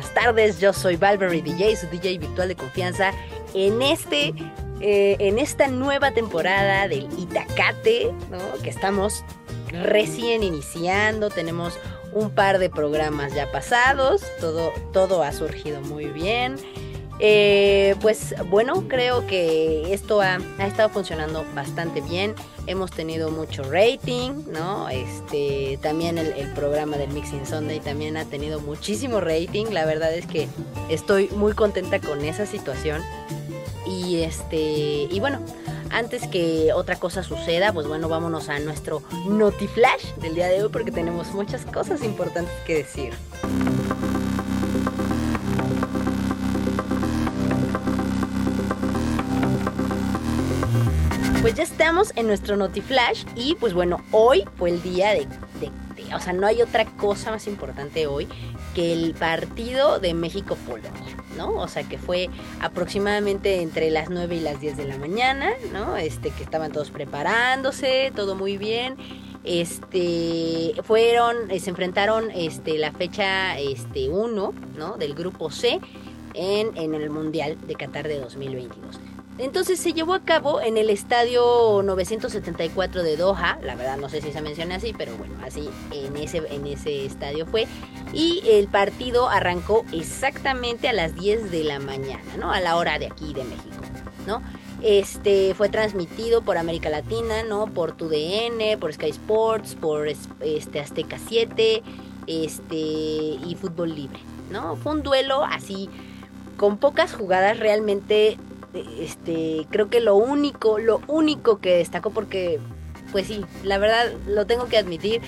buenas tardes. Yo soy Valverde DJ, su DJ virtual de confianza. En este, eh, en esta nueva temporada del Itacate, ¿no? Que estamos recién iniciando. Tenemos un par de programas ya pasados. Todo, todo ha surgido muy bien. Eh, pues bueno, creo que esto ha, estado funcionando bastante bien. Hemos tenido mucho rating, ¿no? Este, también el, el, programa del Mixing Sunday también ha tenido muchísimo rating. La verdad es que estoy muy contenta con esa situación. Y este, y bueno, antes que otra cosa suceda, pues bueno, vámonos a nuestro Notiflash del día de hoy porque tenemos muchas cosas importantes que decir. Pues ya estamos en nuestro Notiflash y pues bueno, hoy fue el día de, de, o sea, no hay otra cosa más importante hoy que el partido de México-Polonia, ¿no? O sea, que fue aproximadamente entre las 9 y las 10 de la mañana, ¿no? Este, que estaban todos preparándose, todo muy bien. Este, fueron, eh, se enfrentaron, este, la fecha, este, 1, ¿no? Del grupo C en, en el Mundial de Qatar de 2022. Entonces se llevó a cabo en el estadio 974 de Doha, la verdad no sé si se menciona así, pero bueno, así en ese, en ese estadio fue. Y el partido arrancó exactamente a las 10 de la mañana, ¿no? A la hora de aquí de México, ¿no? Este fue transmitido por América Latina, ¿no? Por TUDN, por Sky Sports, por este Azteca 7, este y Fútbol Libre, ¿no? Fue un duelo así con pocas jugadas realmente este, creo que lo único, lo único que destacó porque, pues sí, la verdad lo tengo que admitir,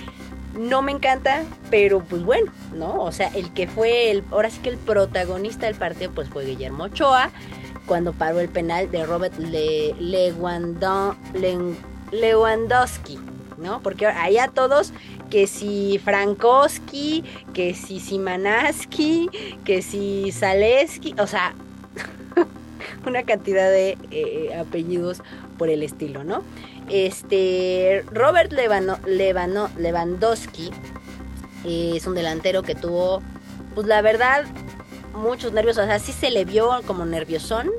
no me encanta, pero pues bueno, ¿no? O sea, el que fue, el, ahora sí que el protagonista del partido, pues fue Guillermo Ochoa, cuando paró el penal de Robert Le, Lewandowski, Le, Lewandowski, ¿no? Porque allá todos, que si Frankowski, que si Simanaski, que si Zaleski, o sea, una cantidad de eh, apellidos por el estilo, ¿no? Este Robert Levano, Levano, Lewandowski eh, es un delantero que tuvo, pues la verdad, muchos nervios, o sea, sí se le vio como nerviosón,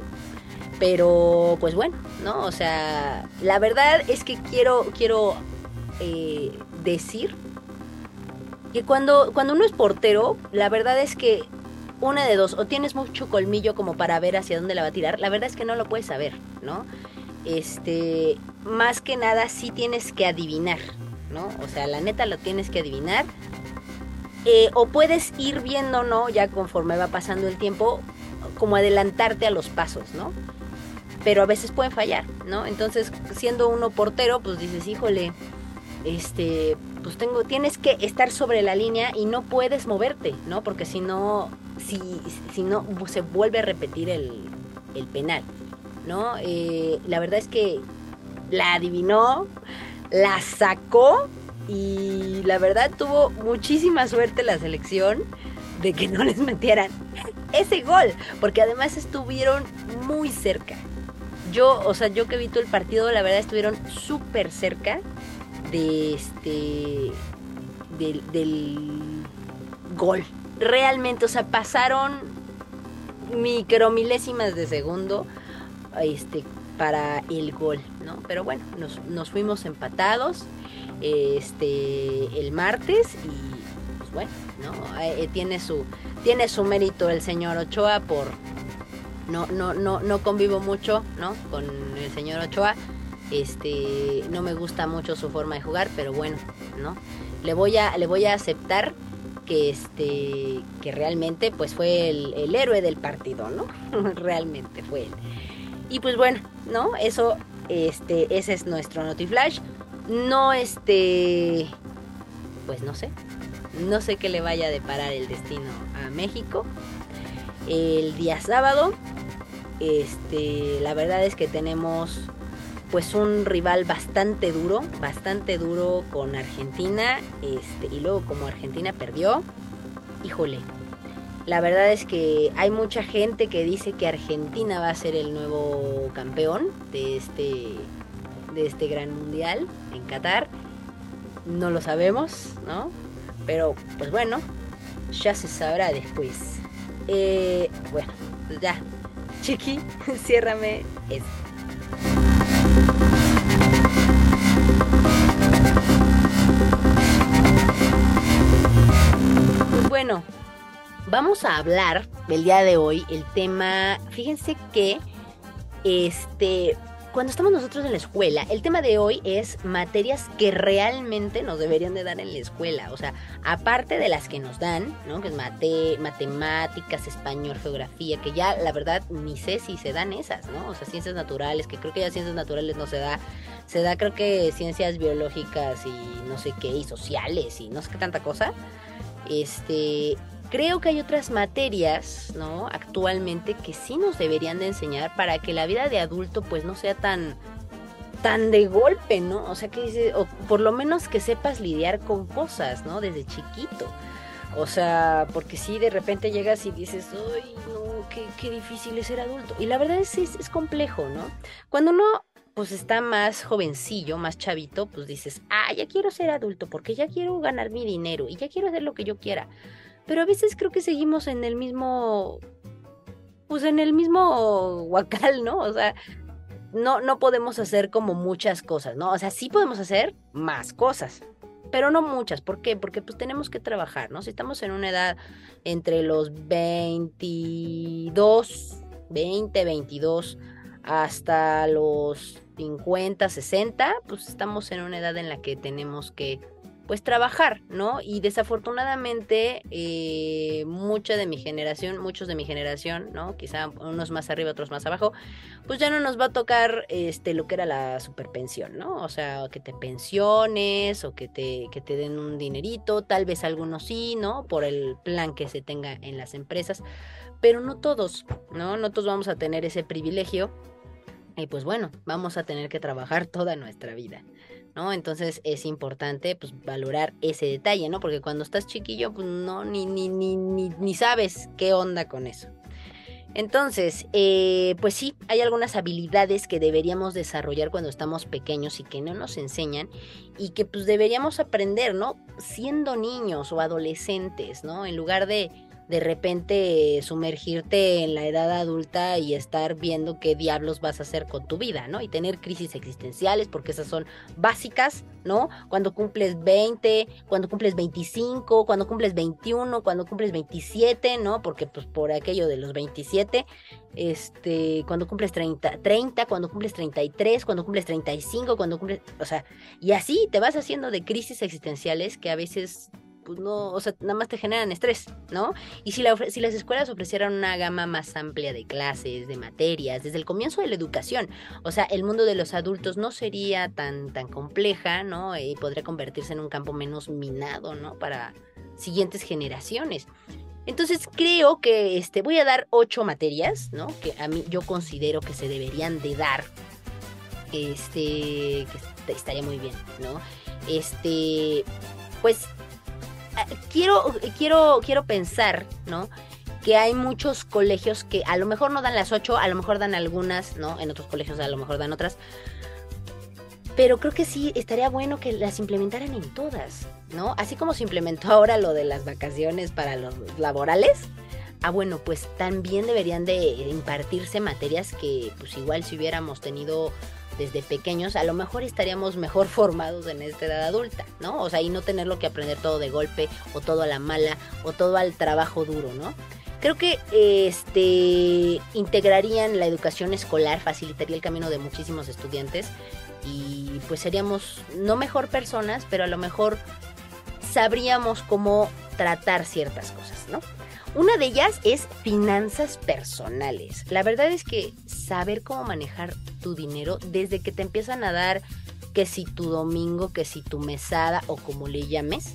pero pues bueno, ¿no? O sea, la verdad es que quiero, quiero eh, decir que cuando, cuando uno es portero, la verdad es que una de dos, o tienes mucho colmillo como para ver hacia dónde la va a tirar, la verdad es que no lo puedes saber, ¿no? Este, más que nada sí tienes que adivinar, ¿no? O sea, la neta lo tienes que adivinar. Eh, o puedes ir viendo, ¿no? Ya conforme va pasando el tiempo, como adelantarte a los pasos, ¿no? Pero a veces pueden fallar, ¿no? Entonces, siendo uno portero, pues dices, híjole, este, pues tengo, tienes que estar sobre la línea y no puedes moverte, ¿no? Porque si no, si, si no, se vuelve a repetir el, el penal, ¿no? Eh, la verdad es que la adivinó, la sacó y la verdad tuvo muchísima suerte la selección de que no les metieran ese gol, porque además estuvieron muy cerca. Yo, o sea, yo que vi todo el partido, la verdad estuvieron súper cerca de este del, del gol, realmente, o sea, pasaron micromilésimas de segundo este, para el gol, ¿no? Pero bueno, nos, nos fuimos empatados este, el martes y pues bueno, ¿no? Eh, tiene, su, tiene su mérito el señor Ochoa por... No, no, no, no convivo mucho, ¿no? Con el señor Ochoa. Este, no me gusta mucho su forma de jugar, pero bueno, ¿no? Le voy a, le voy a aceptar que este que realmente pues fue el, el héroe del partido, ¿no? realmente fue él. Y pues bueno, ¿no? Eso, este, ese es nuestro Notiflash. No este, pues no sé, no sé qué le vaya a deparar el destino a México. El día sábado, este, la verdad es que tenemos pues un rival bastante duro, bastante duro con Argentina, este, y luego como Argentina perdió, híjole, la verdad es que hay mucha gente que dice que Argentina va a ser el nuevo campeón de este, de este gran mundial en Qatar. No lo sabemos, ¿no? Pero pues bueno, ya se sabrá después. Eh, bueno, ya. Chiqui, ciérrame esto. Bueno, vamos a hablar del día de hoy el tema, fíjense que este cuando estamos nosotros en la escuela, el tema de hoy es materias que realmente nos deberían de dar en la escuela. O sea, aparte de las que nos dan, ¿no? Que es mate, matemáticas, español, geografía, que ya la verdad ni sé si se dan esas, ¿no? O sea, ciencias naturales, que creo que ya ciencias naturales no se da. Se da creo que ciencias biológicas y no sé qué, y sociales y no sé qué tanta cosa. Este, Creo que hay otras materias, ¿no? Actualmente que sí nos deberían de enseñar para que la vida de adulto pues no sea tan tan de golpe, ¿no? O sea, que o por lo menos que sepas lidiar con cosas, ¿no? Desde chiquito. O sea, porque si de repente llegas y dices, ay, no, qué, qué difícil es ser adulto. Y la verdad es, es, es complejo, ¿no? Cuando uno pues está más jovencillo, más chavito, pues dices, ah, ya quiero ser adulto porque ya quiero ganar mi dinero y ya quiero hacer lo que yo quiera. Pero a veces creo que seguimos en el mismo, pues en el mismo huacal, ¿no? O sea, no, no podemos hacer como muchas cosas, ¿no? O sea, sí podemos hacer más cosas, pero no muchas. ¿Por qué? Porque pues tenemos que trabajar, ¿no? Si estamos en una edad entre los 22, 20, 22 hasta los 50, 60, pues estamos en una edad en la que tenemos que pues trabajar, ¿no? Y desafortunadamente eh, mucha de mi generación, muchos de mi generación, ¿no? Quizá unos más arriba, otros más abajo, pues ya no nos va a tocar este lo que era la superpensión, ¿no? O sea, que te pensiones o que te, que te den un dinerito, tal vez algunos sí, ¿no? Por el plan que se tenga en las empresas, pero no todos, ¿no? No todos vamos a tener ese privilegio. Y pues bueno, vamos a tener que trabajar toda nuestra vida. ¿no? Entonces es importante pues valorar ese detalle, ¿no? Porque cuando estás chiquillo, pues no, ni, ni, ni, ni, sabes qué onda con eso. Entonces, eh, pues sí, hay algunas habilidades que deberíamos desarrollar cuando estamos pequeños y que no nos enseñan y que pues deberíamos aprender, ¿no? Siendo niños o adolescentes, ¿no? En lugar de de repente sumergirte en la edad adulta y estar viendo qué diablos vas a hacer con tu vida, ¿no? Y tener crisis existenciales, porque esas son básicas, ¿no? Cuando cumples 20, cuando cumples 25, cuando cumples 21, cuando cumples 27, ¿no? Porque pues por aquello de los 27, este, cuando cumples 30, 30, cuando cumples 33, cuando cumples 35, cuando cumples, o sea, y así te vas haciendo de crisis existenciales que a veces pues no, o sea, nada más te generan estrés, ¿no? Y si, la, si las escuelas ofrecieran una gama más amplia de clases, de materias, desde el comienzo de la educación, o sea, el mundo de los adultos no sería tan, tan compleja, ¿no? Y podría convertirse en un campo menos minado, ¿no? Para siguientes generaciones. Entonces creo que este, voy a dar ocho materias, ¿no? Que a mí yo considero que se deberían de dar. Este, que estaría muy bien, ¿no? Este, pues quiero, quiero, quiero pensar, ¿no? Que hay muchos colegios que a lo mejor no dan las ocho, a lo mejor dan algunas, ¿no? En otros colegios a lo mejor dan otras. Pero creo que sí estaría bueno que las implementaran en todas, ¿no? Así como se implementó ahora lo de las vacaciones para los laborales. Ah, bueno, pues también deberían de impartirse materias que pues igual si hubiéramos tenido desde pequeños, a lo mejor estaríamos mejor formados en esta edad adulta, ¿no? O sea, y no tenerlo que aprender todo de golpe, o todo a la mala, o todo al trabajo duro, ¿no? Creo que este integrarían la educación escolar, facilitaría el camino de muchísimos estudiantes y pues seríamos no mejor personas, pero a lo mejor sabríamos cómo tratar ciertas cosas, ¿no? Una de ellas es finanzas personales. La verdad es que saber cómo manejar tu dinero desde que te empiezan a dar que si tu domingo, que si tu mesada o como le llames,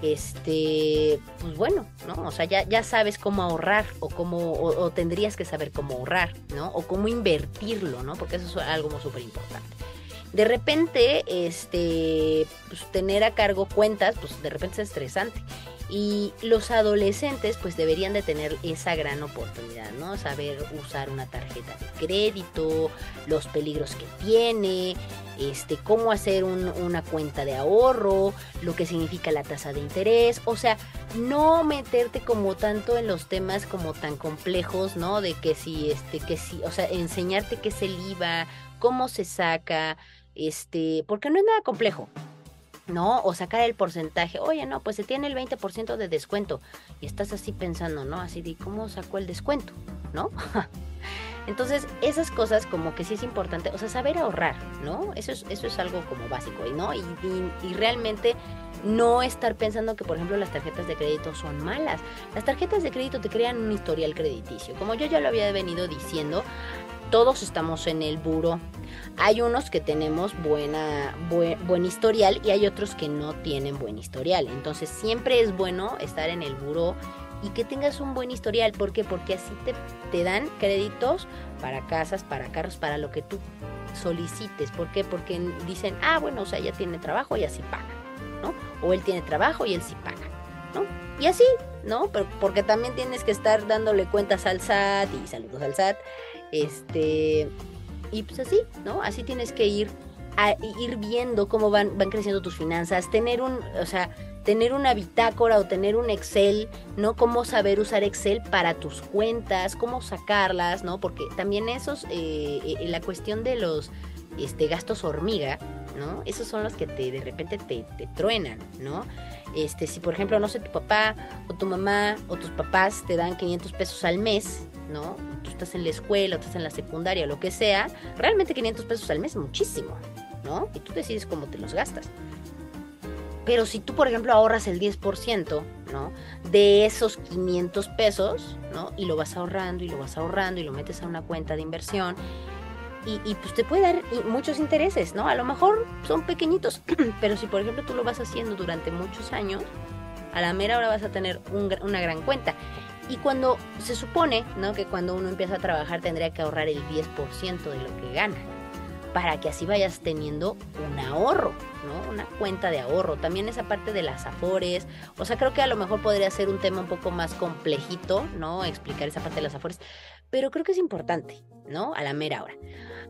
este, pues bueno, ¿no? O sea, ya, ya sabes cómo ahorrar o cómo, o, tendrías que saber cómo ahorrar, ¿no? O cómo invertirlo, ¿no? Porque eso es algo súper importante. De repente, este, pues tener a cargo cuentas, pues de repente es estresante. Y los adolescentes pues deberían de tener esa gran oportunidad, ¿no? Saber usar una tarjeta de crédito, los peligros que tiene, este, cómo hacer una cuenta de ahorro, lo que significa la tasa de interés, o sea, no meterte como tanto en los temas como tan complejos, ¿no? De que si, este, que si, o sea, enseñarte qué es el IVA, cómo se saca, este, porque no es nada complejo, ¿no? O sacar el porcentaje, oye, no, pues se tiene el 20% de descuento. Y estás así pensando, ¿no? Así de, ¿cómo sacó el descuento? ¿No? Entonces, esas cosas como que sí es importante, o sea, saber ahorrar, ¿no? Eso es, eso es algo como básico, ¿no? Y, y realmente no estar pensando que, por ejemplo, las tarjetas de crédito son malas. Las tarjetas de crédito te crean un historial crediticio. Como yo ya lo había venido diciendo, todos estamos en el buro. Hay unos que tenemos buena, buen, historial y hay otros que no tienen buen historial. Entonces siempre es bueno estar en el buro y que tengas un buen historial. ¿Por qué? Porque así te, te dan créditos para casas, para carros, para lo que tú solicites. ¿Por qué? Porque dicen, ah, bueno, o sea, ya tiene trabajo y así paga. O él tiene trabajo y él sí paga, ¿no? Y así, ¿no? Porque también tienes que estar dándole cuentas al SAT y saludos al SAT, este, y pues así, ¿no? Así tienes que ir a ir viendo cómo van, van creciendo tus finanzas, tener un, o sea, tener una bitácora o tener un Excel, ¿no? Cómo saber usar Excel para tus cuentas, cómo sacarlas, ¿no? Porque también esos, eh, eh la cuestión de los este, gastos hormiga, ¿no? Esos son los que te de repente te, te, truenan, ¿no? Este, si por ejemplo, no sé, tu papá o tu mamá o tus papás te dan 500 pesos al mes, ¿no? Tú estás en la escuela, o estás en la secundaria, lo que sea, realmente 500 pesos al mes es muchísimo, ¿no? Y tú decides cómo te los gastas. Pero si tú, por ejemplo, ahorras el 10%, ¿no? De esos 500 pesos, ¿no? Y lo vas ahorrando y lo vas ahorrando y lo metes a una cuenta de inversión y, pues te puede dar muchos intereses, ¿no? A lo mejor son pequeñitos, pero si por ejemplo tú lo vas haciendo durante muchos años, a la mera hora vas a tener una gran cuenta. Y cuando se supone, ¿no? Que cuando uno empieza a trabajar tendría que ahorrar el 10% de lo que gana, para que así vayas teniendo un ahorro, ¿no? Una cuenta de ahorro. También esa parte de las afores, o sea, creo que a lo mejor podría ser un tema un poco más complejito, ¿no? Explicar esa parte de las afores, pero creo que es importante, ¿no? A la mera hora.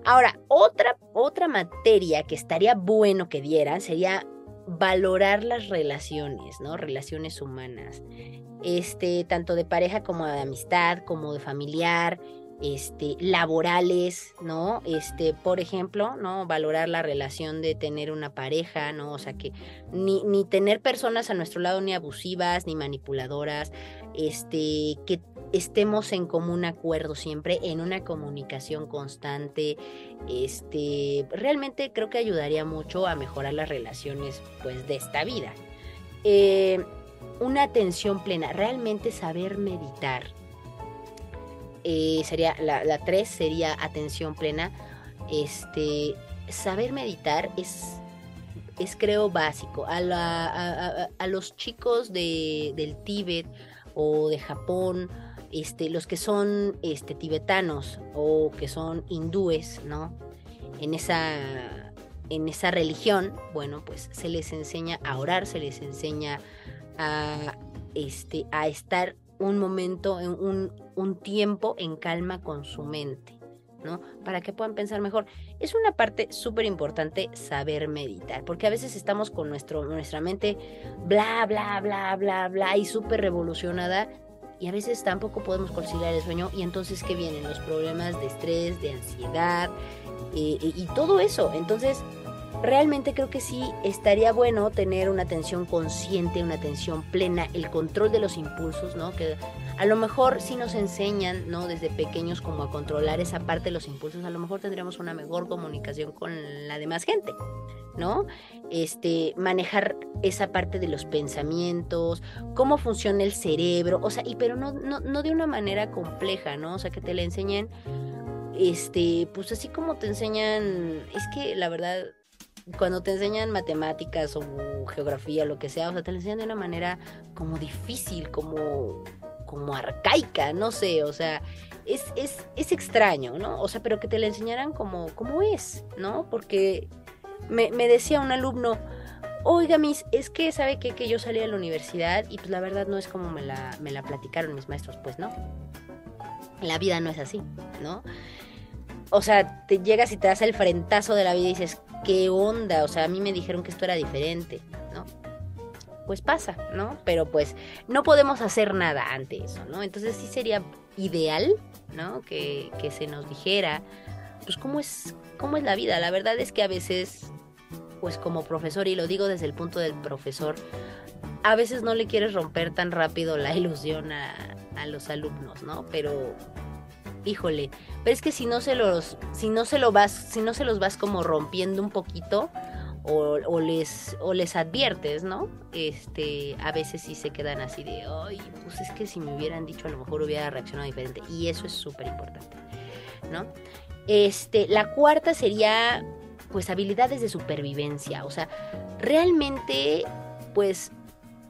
Ahora, otra, otra materia que estaría bueno que dieran sería valorar las relaciones, ¿no? Relaciones humanas. Este, tanto de pareja como de amistad, como de familiar, este, laborales, ¿no? Este, por ejemplo, ¿no? Valorar la relación de tener una pareja, ¿no? O sea, que ni, ni tener personas a nuestro lado ni abusivas, ni manipuladoras, este, que estemos en común acuerdo siempre, en una comunicación constante. Este, realmente creo que ayudaría mucho a mejorar las relaciones pues, de esta vida. Eh, una atención plena, realmente saber meditar. Eh, sería la, la tres sería atención plena. Este, saber meditar es, es creo básico. A, a, los chicos de, del Tíbet o de Japón este, los que son este, tibetanos o que son hindúes, ¿no? En esa, en esa religión, bueno, pues se les enseña a orar, se les enseña a, este, a estar un momento, un, un tiempo en calma con su mente. ¿no? Para que puedan pensar mejor. Es una parte súper importante saber meditar, porque a veces estamos con nuestro, nuestra mente bla, bla, bla, bla, bla y súper revolucionada y a veces tampoco podemos conciliar el sueño y entonces ¿qué vienen? Los problemas de estrés, de ansiedad eh, eh, y todo eso. Entonces, realmente creo que sí estaría bueno tener una atención consciente, una atención plena, el control de los impulsos, ¿no? Que a lo mejor si nos enseñan, ¿no? Desde pequeños como a controlar esa parte de los impulsos, a lo mejor tendríamos una mejor comunicación con la demás gente, ¿no? Este, manejar esa parte de los pensamientos, cómo funciona el cerebro, o sea, y pero no, no, no de una manera compleja, ¿no? O sea, que te la enseñen, este, pues así como te enseñan, es que la verdad, cuando te enseñan matemáticas o geografía, lo que sea, o sea, te la enseñan de una manera como difícil, como, como arcaica, no sé, o sea, es, es, es extraño, ¿no? O sea, pero que te la enseñaran como, como es, ¿no? Porque me, me decía un alumno, oiga, mis, es que sabe que, que yo salí de la universidad y pues la verdad no es como me la, me la platicaron mis maestros, pues no. La vida no es así, ¿no? O sea, te llegas y te das el frentazo de la vida y dices, ¿qué onda? O sea, a mí me dijeron que esto era diferente, ¿no? pues pasa, ¿no? Pero pues no podemos hacer nada ante eso, ¿no? Entonces sí sería ideal, ¿no? Que, que se nos dijera, pues cómo es, cómo es la vida. La verdad es que a veces, pues como profesor, y lo digo desde el punto del profesor, a veces no le quieres romper tan rápido la ilusión a, a los alumnos, ¿no? Pero híjole, pero es que si no se los, si no se lo vas, si no se los vas como rompiendo un poquito, o, les, o les adviertes, ¿no? Este, a veces sí se quedan así de, ay, pues es que si me hubieran dicho a lo mejor hubiera reaccionado diferente. Y eso es súper importante, ¿no? Este, la cuarta sería, pues, habilidades de supervivencia. O sea, realmente, pues,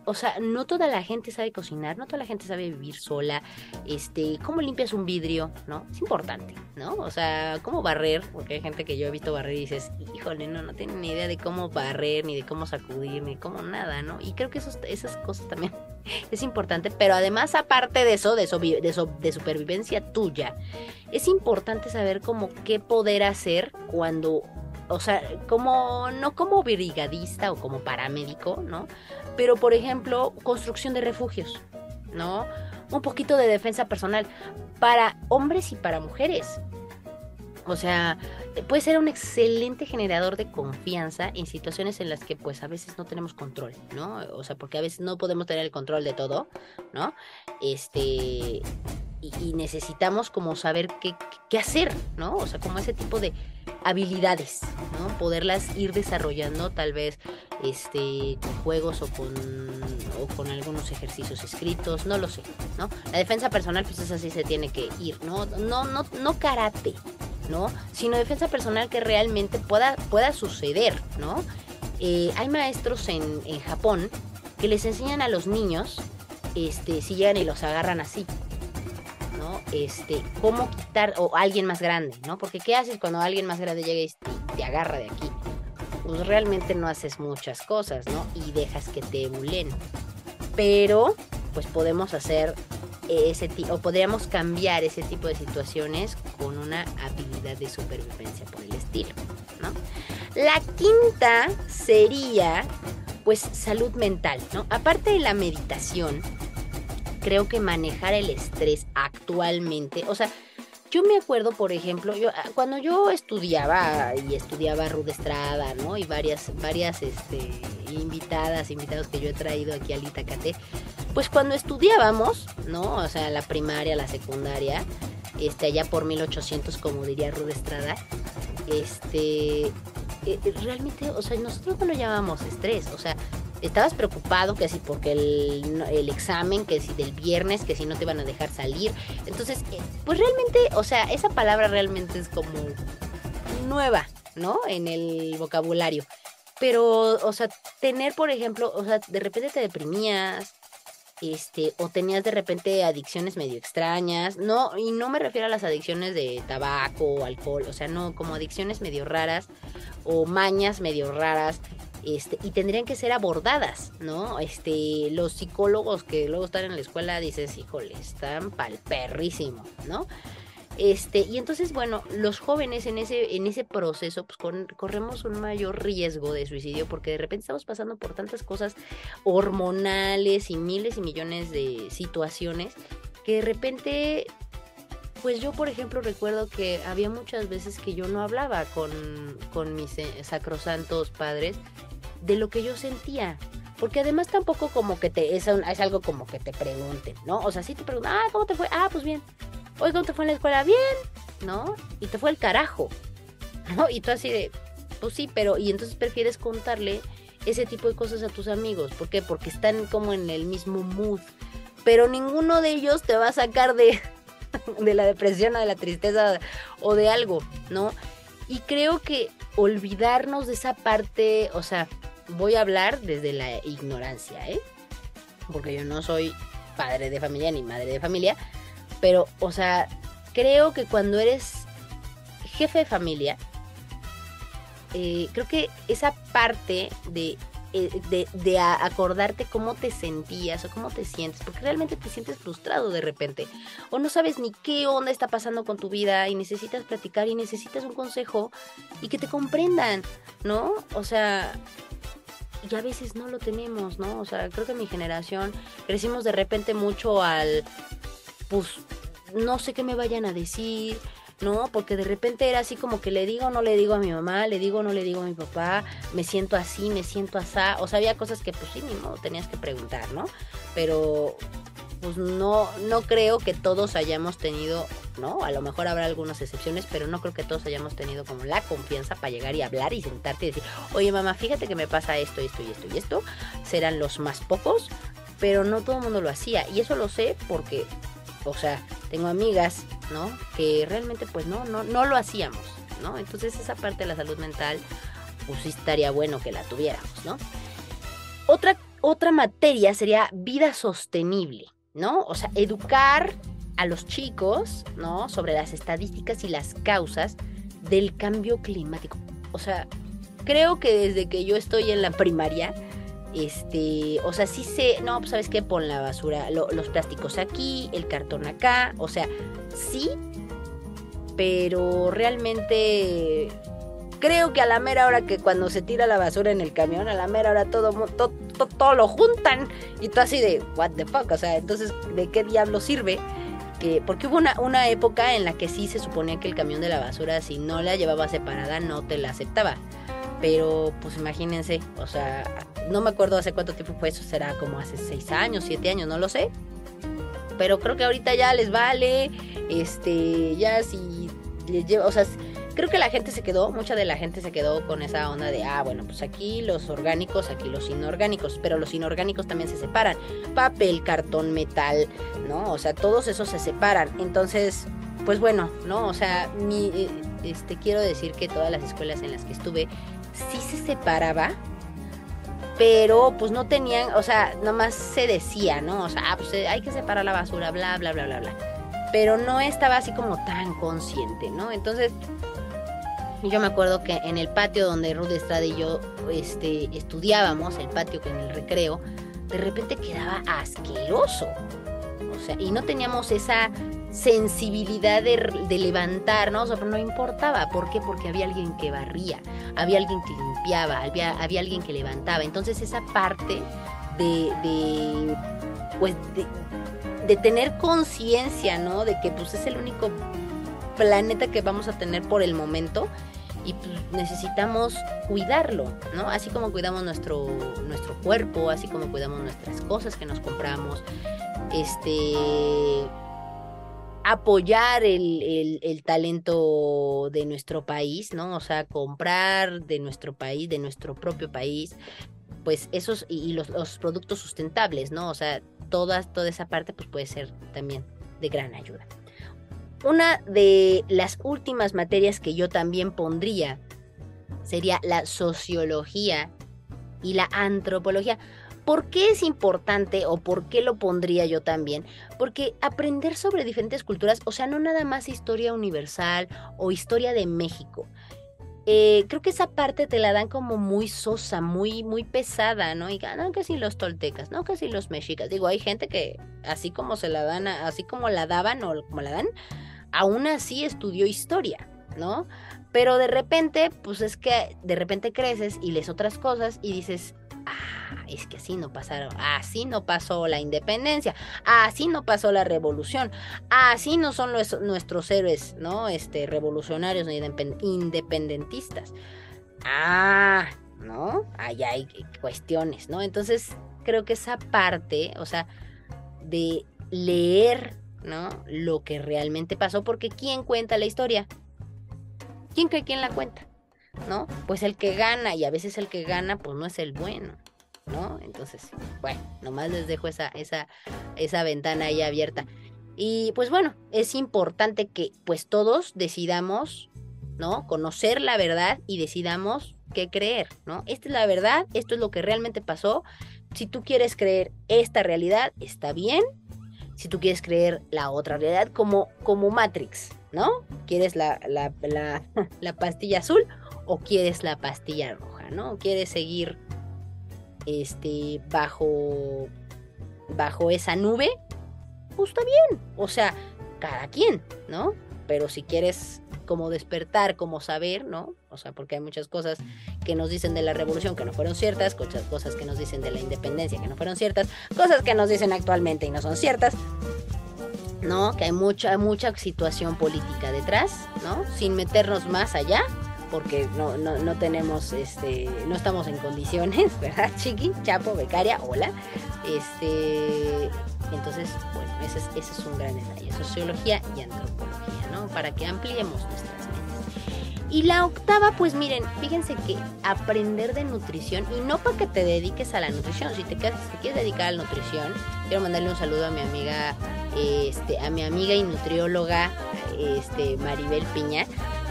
o sea, no toda la gente sabe cocinar, no toda la gente sabe vivir sola, este, cómo limpias un vidrio, ¿no? Es importante, ¿no? O sea, cómo barrer, porque hay gente que yo he visto barrer y dices, híjole, no, no tienen ni idea de cómo barrer, ni de cómo sacudir, ni cómo nada, ¿no? Y creo que esas cosas también es importante, pero además, aparte de de, de, eso, de supervivencia tuya, es importante saber cómo qué poder hacer cuando o sea, como, no como brigadista o como paramédico, ¿no? Pero, por ejemplo, construcción de refugios, ¿no? Un poquito de defensa personal para hombres y para mujeres. O sea, puede ser un excelente generador de confianza en situaciones en las que pues a veces no tenemos control, ¿no? O sea, porque a veces no podemos tener el control de todo, ¿no? Este, y, necesitamos como saber qué, qué, hacer, ¿no? O sea, como ese tipo de habilidades, ¿no? Poderlas ir desarrollando tal vez este, con juegos o con, o con algunos ejercicios escritos, no lo sé, ¿no? La defensa personal pues es así se tiene que ir, ¿no? No, no, no karate, ¿no? Sino defensa personal que realmente pueda, pueda suceder, ¿no? Eh, hay maestros en, en Japón que les enseñan a los niños, este, si llegan y los agarran así, este, cómo quitar, o alguien más grande, ¿no? Porque ¿qué haces cuando alguien más grande llega y te agarra de aquí? Pues realmente no haces muchas cosas, ¿no? Y dejas que te emulen. Pero, pues podemos hacer ese tipo, o podríamos cambiar ese tipo de situaciones con una habilidad de supervivencia por el estilo, ¿no? La quinta sería, pues, salud mental, ¿no? Aparte de la meditación, creo que manejar el estrés actualmente, o sea, yo me acuerdo, por ejemplo, yo ah, cuando yo estudiaba y estudiaba Ruth Estrada, ¿no? Y varias, varias este, invitadas, invitados que yo he traído aquí al Itacate, pues cuando estudiábamos, ¿no? O sea, la primaria, la secundaria, este, allá por 1800, como diría Ruth Estrada, este, eh, realmente, o sea, nosotros no lo llamábamos estrés, o sea, estabas preocupado que si porque el, examen, que si del viernes, que si no te van a dejar salir. Entonces, eh, pues realmente, o sea, esa palabra realmente es como nueva, ¿no? En el vocabulario. Pero, o sea, tener, por ejemplo, o sea, de repente te deprimías, este, o tenías de repente adicciones medio extrañas, no, y no me refiero a las adicciones de tabaco alcohol, o sea, no, como adicciones medio raras, o mañas medio raras, este, y tendrían que ser abordadas, ¿no? Este, los psicólogos que luego están en la escuela dices, híjole, están pal perrísimo, ¿no? Este, y entonces, bueno, los jóvenes en ese, en ese proceso, pues corremos un mayor riesgo de suicidio porque de repente estamos pasando por tantas cosas hormonales y miles y millones de situaciones que de repente pues yo, por ejemplo, recuerdo que había muchas veces que yo no hablaba con, con mis eh, sacrosantos padres de lo que yo sentía. Porque además tampoco como que te es, es algo como que te pregunten, ¿no? O sea, si te preguntan, ah, ¿cómo te fue? Ah, pues bien. Oye, ¿cómo te fue en la escuela? Bien, ¿no? Y te fue el carajo, ¿no? Y tú así de, pues sí, pero, y entonces prefieres contarle ese tipo de cosas a tus amigos. ¿Por qué? Porque están como en el mismo mood. Pero ninguno de ellos te va a sacar de, de la depresión o de la tristeza o de algo, ¿no? Y creo que olvidarnos de esa parte, o sea, voy a hablar desde la ignorancia, ¿eh? Porque yo no soy padre de familia ni madre de familia, pero, o sea, creo que cuando eres jefe de familia, eh, creo que esa parte de, de, de, acordarte cómo te sentías o cómo te sientes, porque realmente te sientes frustrado de repente, o no sabes ni qué onda está pasando con tu vida y necesitas platicar y necesitas un consejo y que te comprendan, ¿no? O sea, y a veces no lo tenemos, ¿no? O sea, creo que mi generación crecimos de repente mucho al, pues, no sé qué me vayan a decir, ¿no? Porque de repente era así como que le digo, no le digo a mi mamá, le digo, no le digo a mi papá, me siento así, me siento así. O sea, había cosas que pues sí, ni modo, tenías que preguntar, ¿no? Pero pues no, no creo que todos hayamos tenido, ¿no? A lo mejor habrá algunas excepciones, pero no creo que todos hayamos tenido como la confianza para llegar y hablar y sentarte y decir, oye mamá, fíjate que me pasa esto, esto y esto y esto. Serán los más pocos, pero no todo el mundo lo hacía. Y eso lo sé porque, o sea, tengo amigas, ¿no? Que realmente pues no, no, no lo hacíamos, ¿no? Entonces esa parte de la salud mental, pues sí estaría bueno que la tuviéramos, ¿no? Otra, otra materia sería vida sostenible. ¿no? O sea, educar a los chicos, ¿no? Sobre las estadísticas y las causas del cambio climático. O sea, creo que desde que yo estoy en la primaria, este, o sea, sí sé, no, pues sabes qué, pon la basura, los plásticos aquí, el cartón acá, o sea, sí, pero realmente creo que a la mera hora que cuando se tira la basura en el camión, a la mera hora todo, lo juntan y tú así de, what the fuck, o sea, entonces, ¿de qué diablo sirve? Que, porque hubo una, una época en la que sí se suponía que el camión de la basura, si no la llevaba separada, no te la aceptaba. Pero, pues imagínense, o sea, no me acuerdo hace cuánto tiempo fue eso, será como hace seis años, siete años, no lo sé. Pero creo que ahorita ya les vale, este, ya si les lleva, o sea, creo que la gente se quedó, mucha de la gente se quedó con esa onda de, ah, bueno, pues aquí los orgánicos, aquí los inorgánicos, pero los inorgánicos también se separan. Papel, cartón, metal, ¿no? O sea, todos esos se separan. Entonces, pues bueno, ¿no? O sea, mi, eh, este, quiero decir que todas las escuelas en las que estuve sí se separaba, pero pues no tenían, o sea, nomás se decía, ¿no? O sea, ah, pues eh, hay que separar la basura, bla, bla, bla, bla, bla. Pero no estaba así como tan consciente, ¿no? Entonces, yo me acuerdo que en el patio donde Ruth Estrada y yo este, estudiábamos, el patio en el recreo, de repente quedaba asqueroso. O sea, y no teníamos esa sensibilidad de, levantarnos, pero no importaba. ¿Por qué? Porque había alguien que barría, había alguien que limpiaba, había, había alguien que levantaba. Entonces esa parte de, de pues de, de tener conciencia, ¿no? De que pues es el único planeta que vamos a tener por el momento y pues, necesitamos cuidarlo, ¿no? Así como cuidamos nuestro, nuestro cuerpo, así como cuidamos nuestras cosas que nos compramos, este apoyar el, el, talento de nuestro país, ¿no? O sea, comprar de nuestro país, de nuestro propio país, pues esos y, los, productos sustentables, ¿no? O sea, toda, toda esa parte pues puede ser también de gran ayuda. Una de las últimas materias que yo también pondría sería la sociología y la antropología. ¿Por qué es importante o por qué lo pondría yo también? Porque aprender sobre diferentes culturas, o sea, no nada más historia universal o historia de México. Eh, creo que esa parte te la dan como muy sosa, muy, muy pesada, ¿no? Y no, que si los toltecas, no, que si los mexicas. Digo, hay gente que así como se la dan, así como la daban o como la dan, aún así estudió historia, ¿no? Pero de repente, pues es que de repente creces y lees otras cosas y dices, ah, es que así no pasaron, así no pasó la independencia, así no pasó la revolución, así no son nuestros héroes, ¿no? Este, revolucionarios independentistas. Ah, ¿no? Ahí hay cuestiones, ¿no? Entonces, creo que esa parte, o sea, de leer ¿no? Lo que realmente pasó, porque ¿quién cuenta la historia? ¿Quién cree quién la cuenta? ¿No? Pues el que gana, y a veces el que gana, pues no es el bueno, ¿no? Entonces, bueno, nomás les dejo esa, esa, esa ventana ahí abierta. Y pues bueno, es importante que pues todos decidamos, ¿no? Conocer la verdad y decidamos qué creer, ¿no? Esta es la verdad, esto es lo que realmente pasó. Si tú quieres creer esta realidad, está bien, si tú quieres creer la otra realidad como, como Matrix, ¿no? ¿Quieres la, la, la, pastilla azul o quieres la pastilla roja, ¿no? ¿Quieres seguir este, bajo, bajo esa nube? Pues está bien, o sea, cada quien, ¿no? pero si quieres como despertar, como saber, ¿no? O sea, porque hay muchas cosas que nos dicen de la revolución que no fueron ciertas, muchas cosas que nos dicen de la independencia que no fueron ciertas, cosas que nos dicen actualmente y no son ciertas. ¿No? Que hay mucha, mucha situación política detrás, ¿no? Sin meternos más allá, porque no, no, no tenemos, este, no estamos en condiciones, ¿verdad, Chiqui? Chapo, becaria, hola. Este, entonces, bueno, ese es, ese es un gran detalle, sociología y antropología, ¿no? Para que ampliemos nuestras mentes. Y la octava, pues miren, fíjense que aprender de nutrición, y no para que te dediques a la nutrición, si te, quieres, te quieres dedicar a la nutrición, quiero mandarle un saludo a mi amiga, este, a mi amiga y nutrióloga, este, Maribel Piña,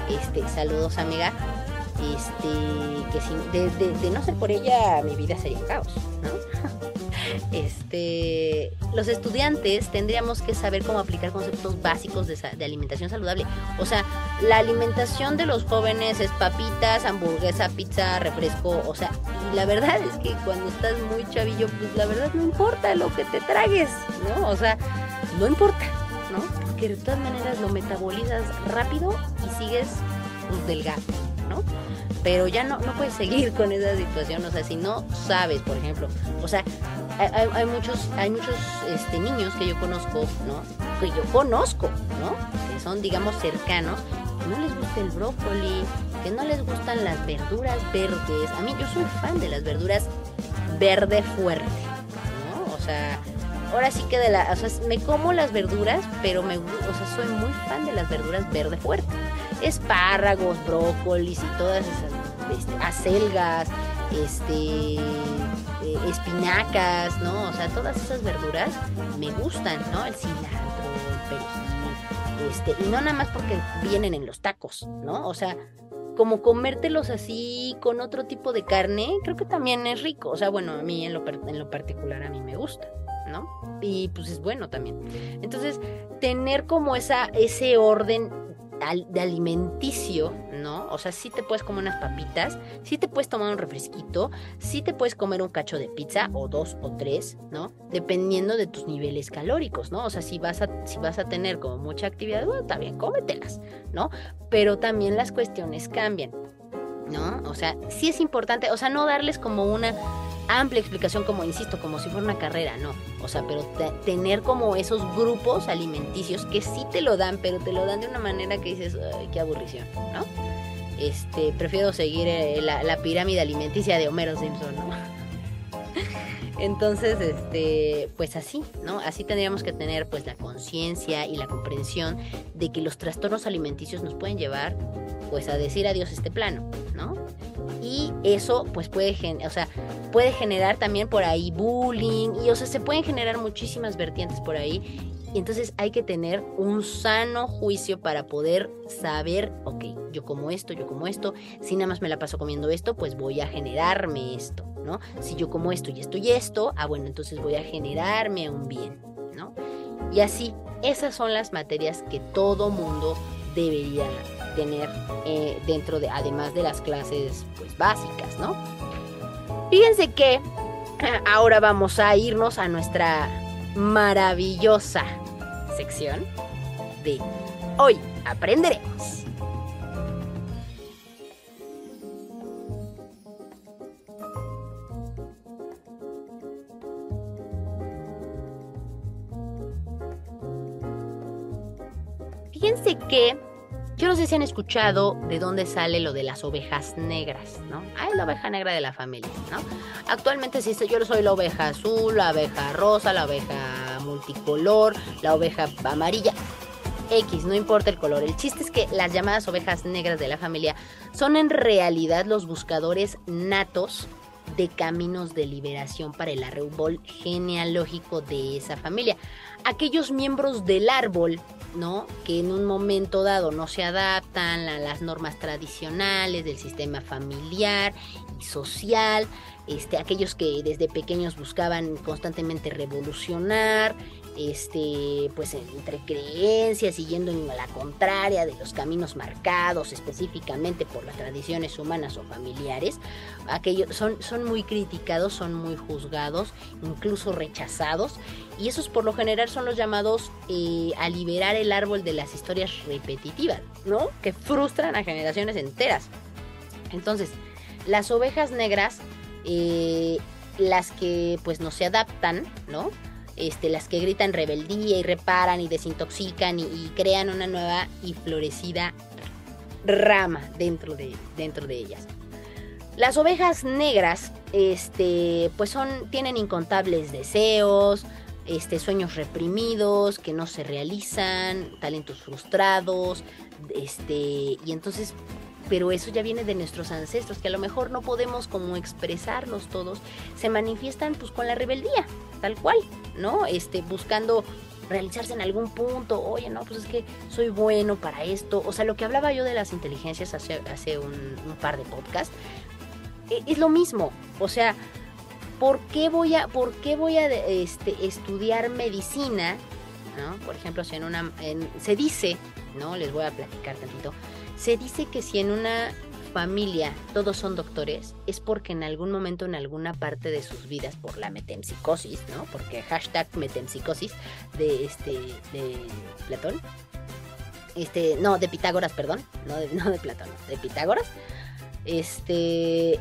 este, saludos amiga, este, que sin, de, de, no ser por ella mi vida sería caos, ¿no? Este, los estudiantes tendríamos que saber cómo aplicar conceptos básicos de, alimentación saludable. O sea, la alimentación de los jóvenes es papitas, hamburguesa, pizza, refresco. O sea, y la verdad es que cuando estás muy chavillo, pues la verdad no importa lo que te tragues, ¿no? O sea, no importa, ¿no? Porque de todas maneras lo metabolizas rápido y sigues pues, delgado, pero ya no, no puedes seguir con esa situación, o sea, si no sabes, por ejemplo, o sea, hay, hay, muchos, hay muchos este, niños que yo conozco, ¿no? Que yo conozco, ¿no? Que son, digamos, cercanos, que no les gusta el brócoli, que no les gustan las verduras verdes. A mí yo soy fan de las verduras verde fuerte, ¿no? O sea, ahora sí que de la, o sea, me como las verduras, pero me, o sea, soy muy fan de las verduras verde fuerte. Espárragos, brócolis y todas esas, este, acelgas, este, eh, espinacas, ¿no? O sea, todas esas verduras me gustan, ¿no? El cilantro, el perejil, este, y no nada más porque vienen en los tacos, ¿no? O sea, como comértelos así con otro tipo de carne, creo que también es rico. O sea, bueno, a mí en lo, en lo particular a mí me gusta, ¿no? Y pues es bueno también. Entonces, tener como esa, ese orden de alimenticio, ¿no? O sea, sí te puedes comer unas papitas, sí te puedes tomar un refresquito, sí te puedes comer un cacho de pizza o dos o tres, ¿no? Dependiendo de tus niveles calóricos, ¿no? O sea, si vas a, si vas a tener como mucha actividad, bueno, está bien, cómetelas, ¿no? Pero también las cuestiones cambian, ¿no? O sea, sí es importante, o sea, no darles como una amplia explicación, como insisto, como si fuera una carrera, no. O sea, pero tener como esos grupos alimenticios que sí te lo dan, pero te lo dan de una manera que dices, ay, qué aburrición, ¿no? Este, prefiero seguir eh, la, la, pirámide alimenticia de Homero Simpson, ¿no? Entonces, este, pues así, ¿no? Así tendríamos que tener pues la conciencia y la comprensión de que los trastornos alimenticios nos pueden llevar pues a decir adiós a este plano, ¿no? Y eso pues puede, o sea, puede generar también por ahí bullying y o sea, se pueden generar muchísimas vertientes por ahí. Y entonces hay que tener un sano juicio para poder saber, ok, yo como esto, yo como esto, si nada más me la paso comiendo esto, pues voy a generarme esto, ¿no? Si yo como esto y esto y esto, ah, bueno, entonces voy a generarme un bien, ¿no? Y así, esas son las materias que todo mundo debería tener eh, dentro de, además de las clases pues básicas, ¿no? Fíjense que ahora vamos a irnos a nuestra maravillosa sección de Hoy aprenderemos. Fíjense que yo no sé si han escuchado de dónde sale lo de las ovejas negras, ¿no? Ah, es la oveja negra de la familia, ¿no? Actualmente sí, yo soy la oveja azul, la oveja rosa, la oveja multicolor, la oveja amarilla. X, no importa el color. El chiste es que las llamadas ovejas negras de la familia son en realidad los buscadores natos de caminos de liberación para el árbol genealógico de esa familia. Aquellos miembros del árbol, ¿no? Que en un momento dado no se adaptan a las normas tradicionales del sistema familiar y social, este, aquellos que desde pequeños buscaban constantemente revolucionar, este, pues entre creencias, siguiendo en la contraria de los caminos marcados específicamente por las tradiciones humanas o familiares, aquellos son, son muy criticados, son muy juzgados, incluso rechazados, y esos por lo general son los llamados eh, a liberar el árbol de las historias repetitivas, ¿no? Que frustran a generaciones enteras. Entonces, las ovejas negras, eh, las que pues no se adaptan, ¿no? Este, las que gritan rebeldía y reparan y desintoxican y, crean una nueva y florecida rama dentro de, dentro de ellas. Las ovejas negras, este, pues son, tienen incontables deseos, este, sueños reprimidos que no se realizan, talentos frustrados, este, y entonces pero eso ya viene de nuestros ancestros, que a lo mejor no podemos como expresarlos todos, se manifiestan pues con la rebeldía, tal cual, ¿no? Este, buscando realizarse en algún punto, oye, no, pues es que soy bueno para esto, o sea, lo que hablaba yo de las inteligencias hace, hace un, par de podcasts, e, es lo mismo, o sea, ¿por qué voy a, por qué voy a este, estudiar medicina? ¿no? Por ejemplo, si en una, se dice, ¿no? Les voy a platicar tantito, se dice que si en una familia todos son doctores, es porque en algún momento, en alguna parte de sus vidas, por la metempsicosis, ¿no? Porque hashtag metempsicosis de este de Platón. Este, no, de Pitágoras, perdón. No de, no de Platón, de Pitágoras. Este.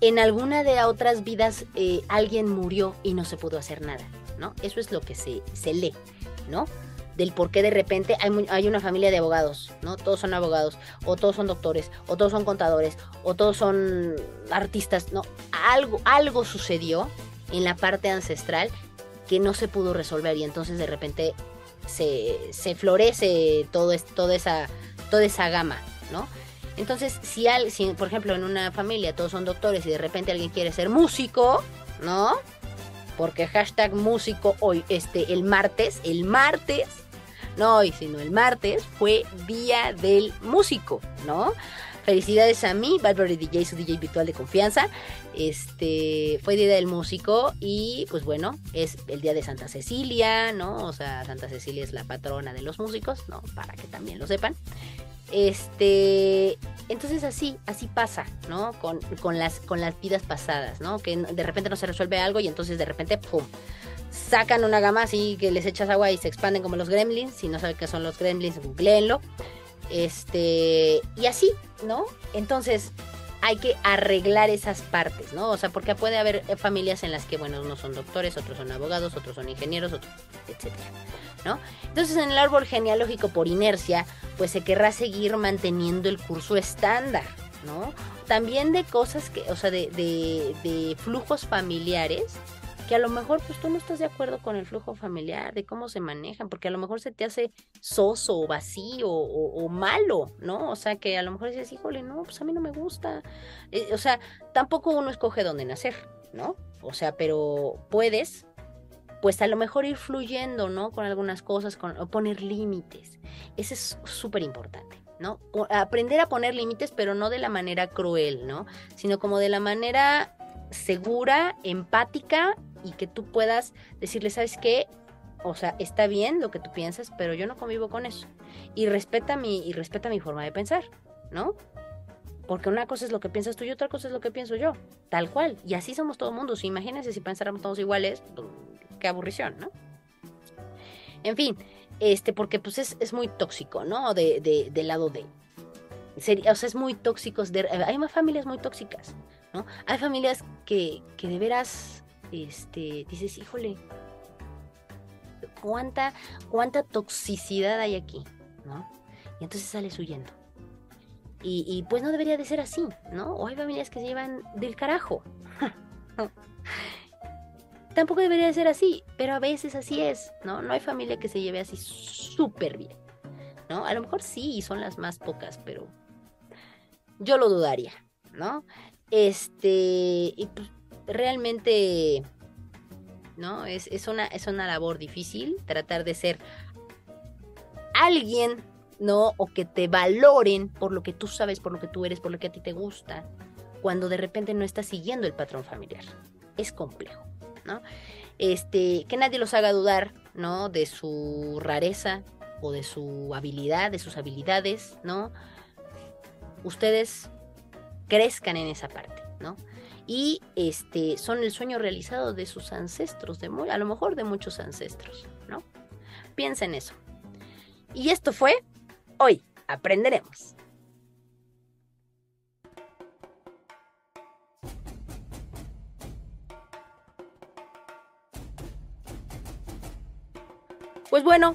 En alguna de otras vidas eh, alguien murió y no se pudo hacer nada, ¿no? Eso es lo que se, se lee, ¿no? del por qué de repente hay, hay, una familia de abogados, ¿no? Todos son abogados, o todos son doctores, o todos son contadores, o todos son artistas, ¿no? Algo, algo sucedió en la parte ancestral que no se pudo resolver y entonces de repente se, se florece todo toda, esa, toda esa gama, ¿no? Entonces, si, al, por ejemplo, en una familia todos son doctores y de repente alguien quiere ser músico, ¿no? Porque hashtag músico hoy, este, el martes, el martes, no hoy, sino el martes, fue Día del Músico, ¿no? Felicidades a mí, Barbary DJ, su DJ virtual de confianza. Este fue Día del Músico y pues bueno, es el día de Santa Cecilia, ¿no? O sea, Santa Cecilia es la patrona de los músicos, ¿no? Para que también lo sepan. Este, entonces así, así pasa, ¿no? Con, con, las, con las vidas pasadas, ¿no? Que de repente no se resuelve algo y entonces de repente, ¡pum! Sacan una gama así que les echas agua y se expanden como los gremlins. Si no saben qué son los gremlins, googleenlo. Este, y así, ¿no? Entonces, hay que arreglar esas partes, ¿no? O sea, porque puede haber familias en las que, bueno, unos son doctores, otros son abogados, otros son ingenieros, otros, etcétera, ¿no? Entonces, en el árbol genealógico, por inercia, pues se querrá seguir manteniendo el curso estándar, ¿no? También de cosas que, o sea, de, de, de flujos familiares que a lo mejor pues tú no estás de acuerdo con el flujo familiar, de cómo se manejan, porque a lo mejor se te hace soso o vacío o, malo, ¿no? O sea, que a lo mejor dices, híjole, no, pues a mí no me gusta. Eh, o sea, tampoco uno escoge dónde nacer, ¿no? O sea, pero puedes, pues a lo mejor ir fluyendo, ¿no? Con algunas cosas, con, o poner límites. Eso es súper importante. ¿no? Aprender a poner límites, pero no de la manera cruel, ¿no? Sino como de la manera segura, empática y que tú puedas decirle, ¿sabes qué? O sea, está bien lo que tú piensas, pero yo no convivo con eso. Y respeta mi, y respeta mi forma de pensar, ¿no? Porque una cosa es lo que piensas tú y otra cosa es lo que pienso yo. Tal cual. Y así somos todo el mundo. Si imagínense si pensáramos todos iguales, pues, qué aburrición, ¿no? En fin, este, porque pues es, muy tóxico, ¿no? De, de, del lado de. Sería, o sea, es muy tóxico. hay más familias muy tóxicas, ¿no? Hay familias que, que de veras este, dices, híjole, cuánta, cuánta toxicidad hay aquí, ¿no? Y entonces sales huyendo. Y, pues no debería de ser así, ¿no? O hay familias que se llevan del carajo. Tampoco debería de ser así, pero a veces así es, ¿no? No hay familia que se lleve así súper bien, ¿no? A lo mejor sí, y son las más pocas, pero yo lo dudaría, ¿no? Este, y pues realmente, ¿no? Es, es, una, es una labor difícil tratar de ser alguien, ¿no? O que te valoren por lo que tú sabes, por lo que tú eres, por lo que a ti te gusta, cuando de repente no está siguiendo el patrón familiar. Es complejo, ¿no? Este, que nadie los haga dudar, ¿no? De su rareza o de su habilidad, de sus habilidades, ¿no? Ustedes crezcan en esa parte, ¿no? Y este, son el sueño realizado de sus ancestros, de muy, a lo mejor de muchos ancestros, ¿no? Piensen eso. Y esto fue Hoy Aprenderemos. Pues bueno,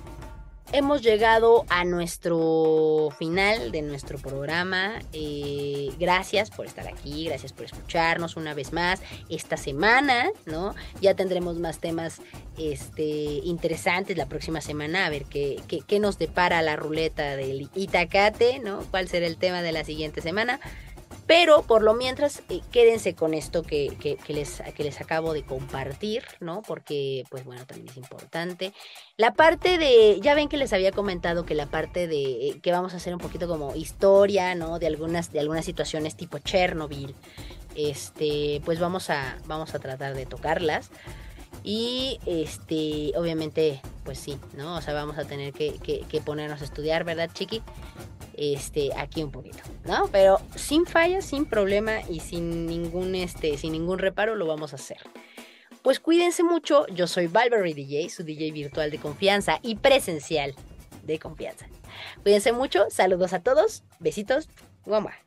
hemos llegado a nuestro final de nuestro programa. Eh, gracias por estar aquí, gracias por escucharnos una vez más esta semana, ¿no? Ya tendremos más temas este, interesantes la próxima semana, a ver qué, qué nos depara la ruleta del Itacate, ¿no? ¿Cuál será el tema de la siguiente semana? Pero por lo mientras, eh, quédense con esto que, les, que les acabo de compartir, ¿no? Porque, pues bueno, también es importante. La parte de, ya ven que les había comentado que la parte de, eh, que vamos a hacer un poquito como historia, ¿no? De algunas, de algunas situaciones tipo Chernobyl. Este, pues vamos a, vamos a tratar de tocarlas. Y este, obviamente, pues sí, ¿no? O sea, vamos a tener que, que ponernos a estudiar, ¿verdad, Chiqui? Este, aquí un poquito, ¿no? Pero sin fallas, sin problema y sin ningún, este, sin ningún reparo lo vamos a hacer. Pues cuídense mucho, yo soy Valverde DJ, su DJ virtual de confianza y presencial de confianza. Cuídense mucho, saludos a todos, besitos, guamá.